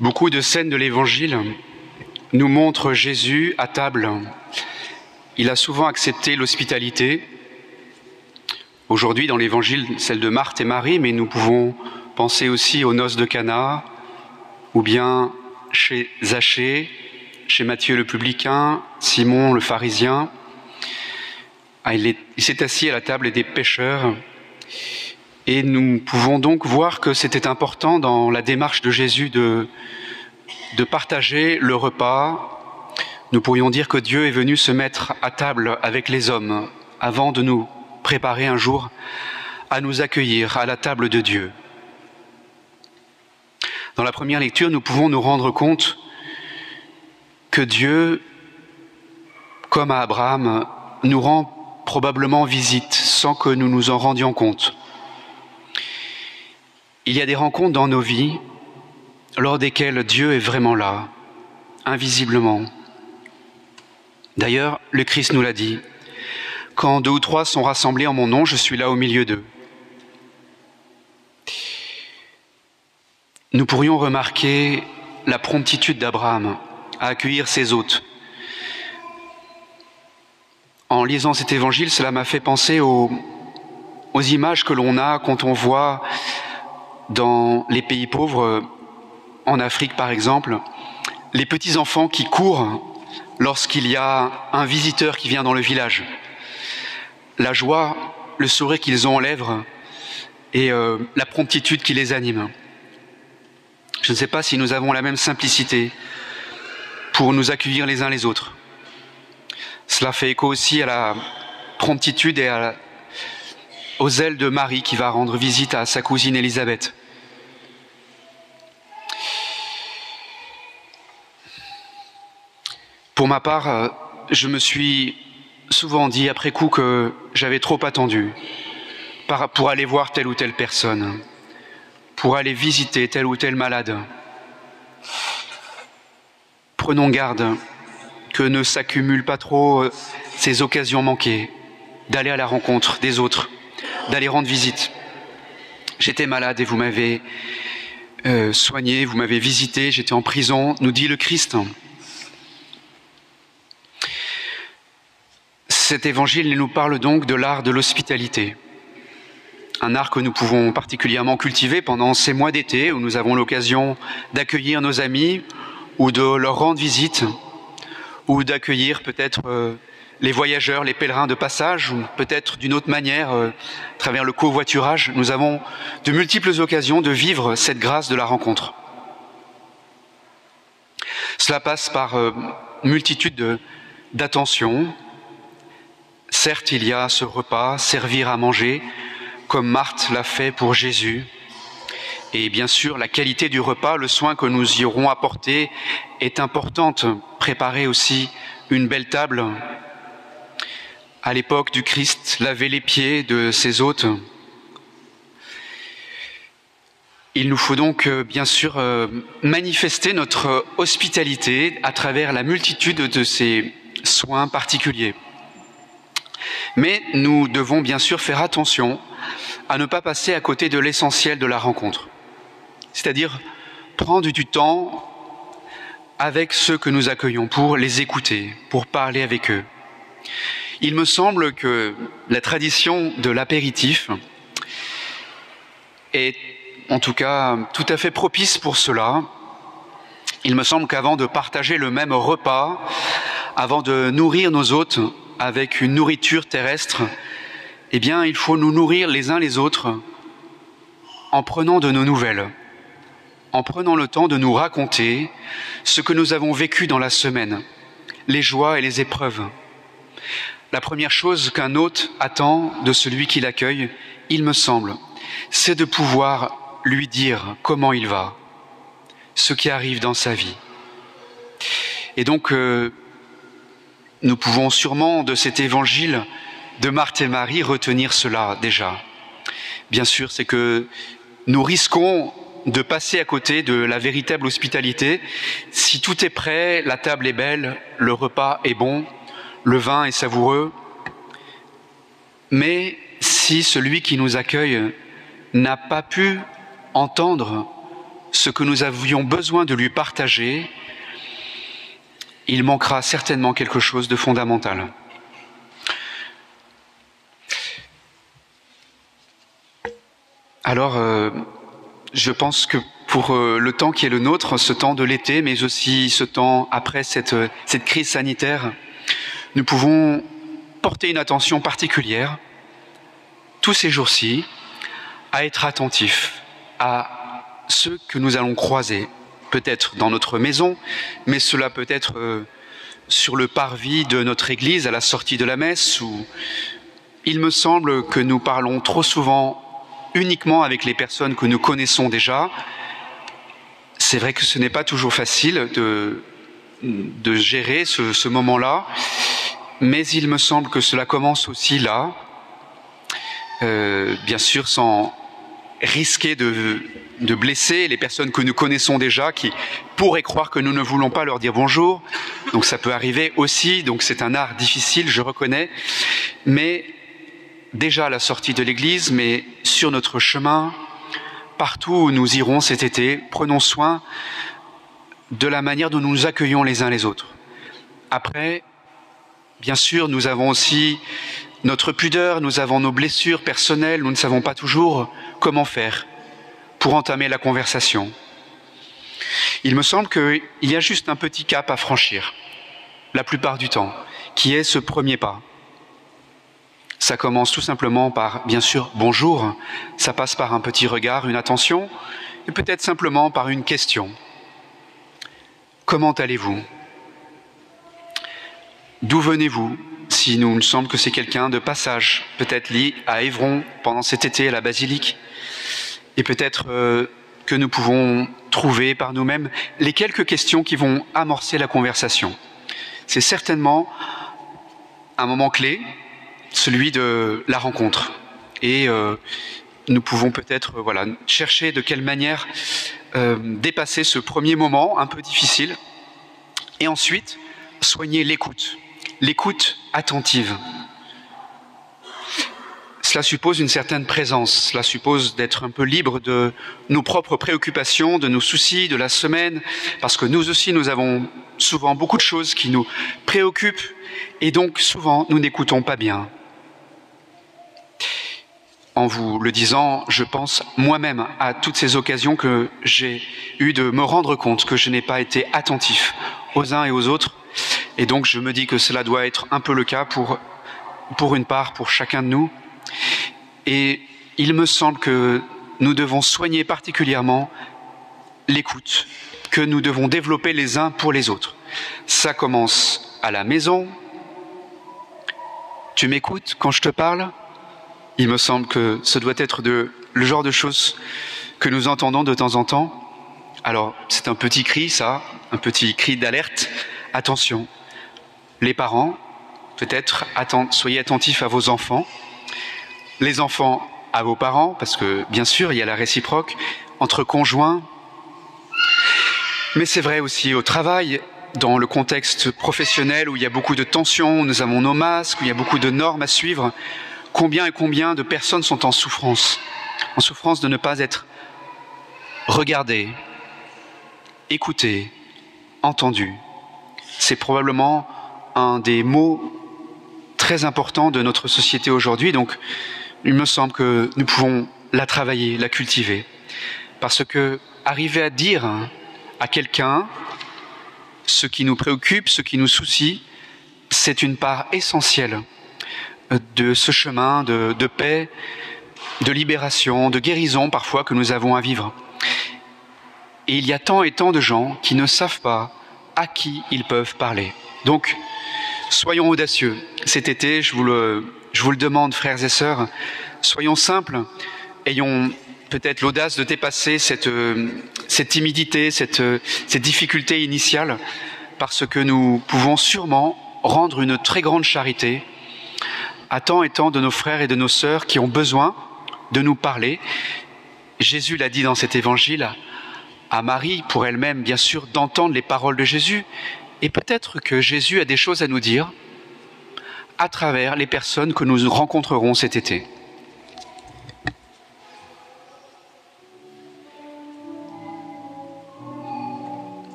Beaucoup de scènes de l'Évangile nous montrent Jésus à table. Il a souvent accepté l'hospitalité. Aujourd'hui, dans l'Évangile, celle de Marthe et Marie, mais nous pouvons penser aussi aux noces de Cana, ou bien chez Zachée, chez Matthieu le publicain, Simon le pharisien. Ah, il s'est assis à la table des pêcheurs. Et nous pouvons donc voir que c'était important dans la démarche de Jésus de, partager le repas. Nous pourrions dire que Dieu est venu se mettre à table avec les hommes avant de nous préparer un jour à nous accueillir à la table de Dieu. Dans la première lecture, nous pouvons nous rendre compte que Dieu, comme à Abraham, nous rend probablement visite sans que nous nous en rendions compte. Il y a des rencontres dans nos vies lors desquelles Dieu est vraiment là, invisiblement. D'ailleurs, le Christ nous l'a dit, quand deux ou trois sont rassemblés en mon nom, je suis là au milieu d'eux. Nous pourrions remarquer la promptitude d'Abraham à accueillir ses hôtes. En lisant cet évangile, cela m'a fait penser aux, images que l'on a quand on voit dans les pays pauvres, en Afrique par exemple, les petits-enfants qui courent lorsqu'il y a un visiteur qui vient dans le village. La joie, le sourire qu'ils ont en lèvres et euh, la promptitude qui les anime. Je ne sais pas si nous avons la même simplicité pour nous accueillir les uns les autres. Cela fait écho aussi à la promptitude et aux ailes de Marie qui va rendre visite à sa cousine Élisabeth. Pour ma part, euh, je me suis souvent dit après coup que j'avais trop attendu pour aller voir telle ou telle personne, pour aller visiter tel ou tel malade. Prenons garde que ne s'accumulent pas trop euh, ces occasions manquées d'aller à la rencontre des autres, d'aller rendre visite. J'étais malade et vous m'avez euh, soigné, vous m'avez visité, j'étais en prison, nous dit le Christ. Cet évangile nous parle donc de l'art de l'hospitalité, un art que nous pouvons particulièrement cultiver pendant ces mois d'été où nous avons l'occasion d'accueillir nos amis ou de leur rendre visite ou d'accueillir peut-être euh, les voyageurs, les pèlerins de passage ou peut-être d'une autre manière euh, à travers le covoiturage. Nous avons de multiples occasions de vivre cette grâce de la rencontre. Cela passe par euh, multitude d'attentions, Certes, il y a ce repas, servir à manger, comme Marthe l'a fait pour Jésus. Et bien sûr, la qualité du repas, le soin que nous y aurons apporté est importante. Préparer aussi une belle table. À l'époque du Christ, laver les pieds de ses hôtes. Il nous faut donc euh, bien sûr euh, manifester notre hospitalité à travers la multitude de ces soins particuliers. Mais nous devons bien sûr faire attention à ne pas passer à côté de l'essentiel de la rencontre. C'est-à-dire prendre du temps avec ceux que nous accueillons pour les écouter, pour parler avec eux. Il me semble que la tradition de l'apéritif est en tout cas tout à fait propice pour cela. Il me semble qu'avant de partager le même repas, avant de nourrir nos hôtes, avec une nourriture terrestre, eh bien, il faut nous nourrir les uns les autres en prenant de nos nouvelles, en prenant le temps de nous raconter ce que nous avons vécu dans la semaine, les joies et les épreuves. La première chose qu'un hôte attend de celui qui l'accueille, il me semble, c'est de pouvoir lui dire comment il va, ce qui arrive dans sa vie. Et donc, euh, nous pouvons sûrement de cet évangile de Marthe et Marie retenir cela déjà. Bien sûr, c'est que nous risquons de passer à côté de la véritable hospitalité. Si tout est prêt, la table est belle, le repas est bon, le vin est savoureux, mais si celui qui nous accueille n'a pas pu entendre ce que nous avions besoin de lui partager, il manquera certainement quelque chose de fondamental. Alors, euh, je pense que pour euh, le temps qui est le nôtre, ce temps de l'été, mais aussi ce temps après cette, cette crise sanitaire, nous pouvons porter une attention particulière tous ces jours-ci à être attentifs à ceux que nous allons croiser, peut-être dans notre maison, mais cela peut être euh, sur le parvis de notre église à la sortie de la messe, il me semble que nous parlons trop souvent uniquement avec les personnes que nous connaissons déjà. C'est vrai que ce n'est pas toujours facile de, gérer ce, ce moment-là, mais il me semble que cela commence aussi là, euh, bien sûr sans risquer de, de, blesser les personnes que nous connaissons déjà, qui pourraient croire que nous ne voulons pas leur dire bonjour. Donc ça peut arriver aussi, donc c'est un art difficile, je reconnais, mais déjà à la sortie de l'église, mais sur notre chemin, partout où nous irons cet été, prenons soin de la manière dont nous nous accueillons les uns les autres. Après, bien sûr, nous avons aussi notre pudeur, nous avons nos blessures personnelles, nous ne savons pas toujours comment faire pour entamer la conversation. Il me semble qu'il y a juste un petit cap à franchir, la plupart du temps, qui est ce premier pas. Ça commence tout simplement par, bien sûr, bonjour, ça passe par un petit regard, une attention, et peut-être simplement par une question. Comment allez-vous? D'où venez-vous? Si nous me semble que c'est quelqu'un de passage, peut-être lié à Évron pendant cet été à la basilique, et peut-être euh, que nous pouvons trouver par nous-mêmes les quelques questions qui vont amorcer la conversation. C'est certainement un moment clé, celui de la rencontre. Et euh, nous pouvons peut-être voilà, chercher de quelle manière euh, dépasser ce premier moment un peu difficile, et ensuite soigner l'écoute l'écoute attentive. Cela suppose une certaine présence, cela suppose d'être un peu libre de nos propres préoccupations, de nos soucis de la semaine, parce que nous aussi, nous avons souvent beaucoup de choses qui nous préoccupent, et donc souvent, nous n'écoutons pas bien. En vous le disant, je pense moi-même à toutes ces occasions que j'ai eu de me rendre compte que je n'ai pas été attentif aux uns et aux autres, et donc je me dis que cela doit être un peu le cas pour, pour une part, pour chacun de nous. Et il me semble que nous devons soigner particulièrement l'écoute, que nous devons développer les uns pour les autres. Ça commence à la maison. Tu m'écoutes quand je te parle? Il me semble que ce doit être le genre de choses que nous entendons de temps en temps. Alors, c'est un petit cri, ça, un petit cri d'alerte. Attention, les parents, peut-être, soyez attentifs à vos enfants. Les enfants à vos parents, parce que bien sûr, il y a la réciproque entre conjoints. Mais c'est vrai aussi au travail, dans le contexte professionnel où il y a beaucoup de tensions, où nous avons nos masques, où il y a beaucoup de normes à suivre. Combien et combien de personnes sont en souffrance? En souffrance de ne pas être regardées, écoutées, entendues. C'est probablement un des mots très importants de notre société aujourd'hui. Il me semble que nous pouvons la travailler, la cultiver. Parce que arriver à dire à quelqu'un ce qui nous préoccupe, ce qui nous soucie, c'est une part essentielle de ce chemin de, de, paix, de libération, de guérison parfois que nous avons à vivre. Et il y a tant et tant de gens qui ne savent pas à qui ils peuvent parler. Donc, Soyons audacieux. Cet été, je vous le, je vous le demande, frères et sœurs, soyons simples, ayons peut-être l'audace de dépasser cette, cette timidité, cette, cette difficulté initiale, parce que nous pouvons sûrement rendre une très grande charité à tant et tant de nos frères et de nos sœurs qui ont besoin de nous parler. Jésus l'a dit dans cet évangile à Marie, pour elle-même, bien sûr, d'entendre les paroles de Jésus, et peut-être que Jésus a des choses à nous dire à travers les personnes que nous rencontrerons cet été.